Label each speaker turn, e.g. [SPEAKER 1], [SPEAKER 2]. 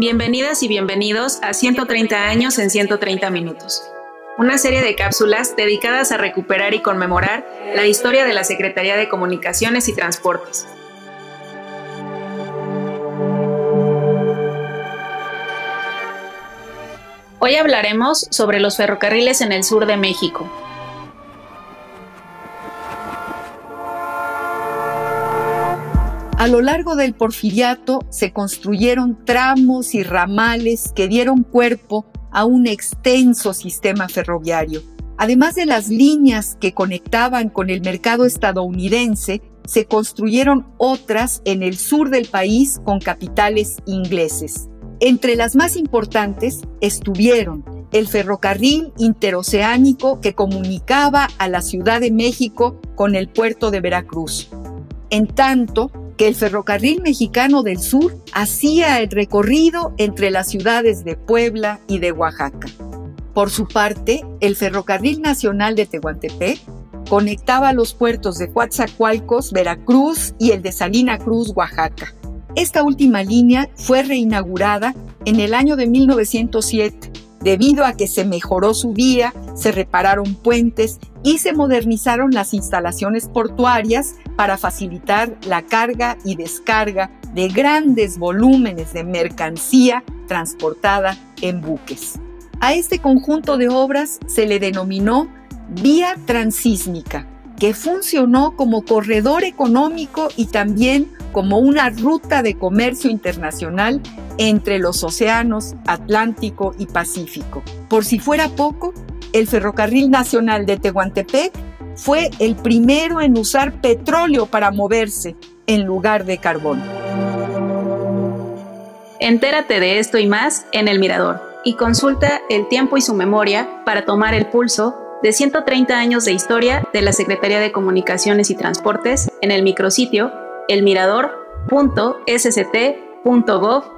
[SPEAKER 1] Bienvenidas y bienvenidos a 130 años en 130 minutos, una serie de cápsulas dedicadas a recuperar y conmemorar la historia de la Secretaría de Comunicaciones y Transportes. Hoy hablaremos sobre los ferrocarriles en el sur de México,
[SPEAKER 2] A lo largo del porfiriato se construyeron tramos y ramales que dieron cuerpo a un extenso sistema ferroviario. Además de las líneas que conectaban con el mercado estadounidense, se construyeron otras en el sur del país con capitales ingleses. Entre las más importantes estuvieron el ferrocarril interoceánico que comunicaba a la Ciudad de México con el puerto de Veracruz. En tanto, que el ferrocarril mexicano del sur hacía el recorrido entre las ciudades de Puebla y de Oaxaca. Por su parte, el ferrocarril nacional de Tehuantepec conectaba los puertos de Coatzacoalcos, Veracruz y el de Salina Cruz, Oaxaca. Esta última línea fue reinaugurada en el año de 1907 Debido a que se mejoró su vía, se repararon puentes y se modernizaron las instalaciones portuarias para facilitar la carga y descarga de grandes volúmenes de mercancía transportada en buques. A este conjunto de obras se le denominó vía transísmica, que funcionó como corredor económico y también como una ruta de comercio internacional entre los océanos Atlántico y Pacífico. Por si fuera poco, el Ferrocarril Nacional de Tehuantepec fue el primero en usar petróleo para moverse en lugar de carbón.
[SPEAKER 1] Entérate de esto y más en El Mirador y consulta el tiempo y su memoria para tomar el pulso de 130 años de historia de la Secretaría de Comunicaciones y Transportes en el micrositio elmirador.sct.gov.mx.